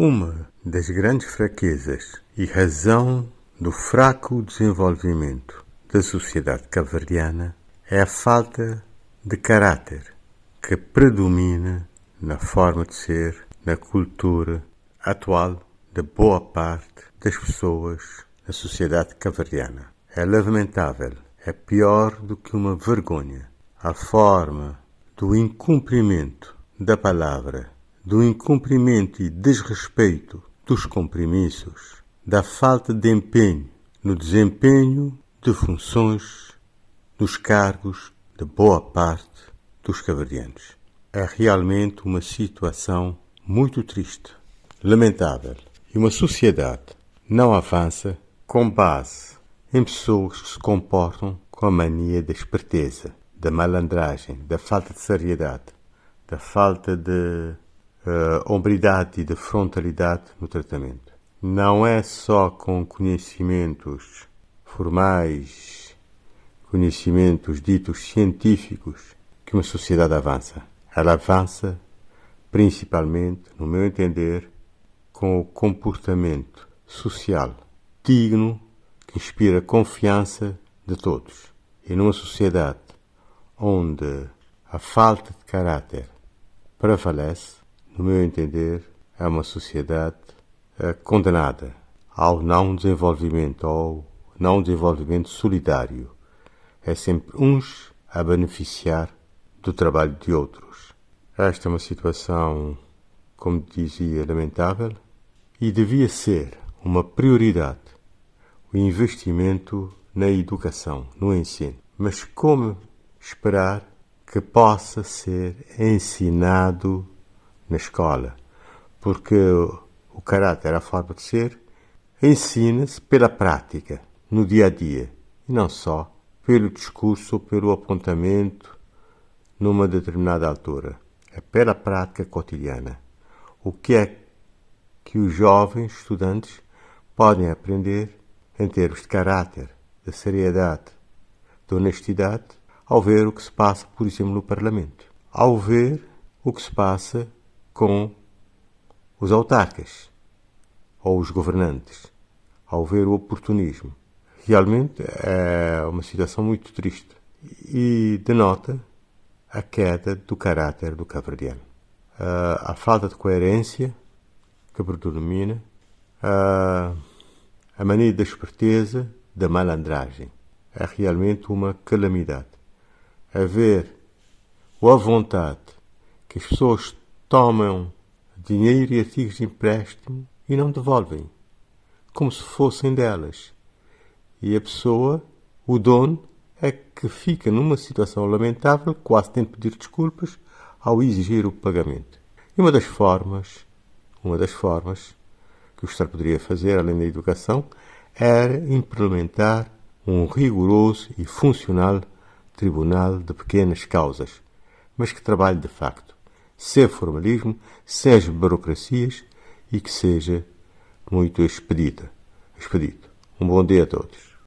Uma das grandes fraquezas e razão do fraco desenvolvimento da sociedade cabo-verdiana é a falta de caráter que predomina na forma de ser, na cultura atual de boa parte das pessoas da sociedade cabo-verdiana. É lamentável, é pior do que uma vergonha a forma do incumprimento da palavra, do incumprimento e desrespeito dos compromissos, da falta de empenho no desempenho de funções nos cargos de boa parte dos caverdianos. É realmente uma situação muito triste, lamentável, e uma sociedade não avança com base em pessoas que se comportam com a mania da esperteza, da malandragem, da falta de seriedade, da falta de uh, hombridade e de frontalidade no tratamento. Não é só com conhecimentos formais, conhecimentos ditos científicos, que uma sociedade avança. Ela avança principalmente, no meu entender, com o comportamento social digno que inspira confiança de todos. E numa sociedade onde a falta de caráter prevalece, no meu entender, é uma sociedade é, condenada ao não desenvolvimento, ao não desenvolvimento solidário. É sempre uns a beneficiar do trabalho de outros. Esta é uma situação, como dizia, lamentável e devia ser uma prioridade o investimento na educação, no ensino. Mas como esperar que possa ser ensinado na escola, porque o caráter, a forma de ser, ensina-se pela prática, no dia a dia, e não só pelo discurso ou pelo apontamento numa determinada altura. É pela prática cotidiana. O que é que os jovens estudantes podem aprender em termos de caráter, de seriedade, de honestidade, ao ver o que se passa, por exemplo, no Parlamento, ao ver o que se passa com os autarcas ou os governantes, ao ver o oportunismo. Realmente é uma situação muito triste e denota a queda do caráter do caverdiano. a falta de coerência que predomina, a mania da esperteza, da malandragem. É realmente uma calamidade. A ver a vontade que as pessoas tomam dinheiro e artigos de empréstimo e não devolvem, como se fossem delas. E a pessoa, o dono, é que fica numa situação lamentável, quase tem de pedir desculpas ao exigir o pagamento. E uma das formas, uma das formas que o Estado poderia fazer, além da educação, era implementar um rigoroso e funcional tribunal de pequenas causas, mas que trabalhe de facto, sem formalismo, sem burocracias e que seja muito expedita. expedito. Um bom dia a todos.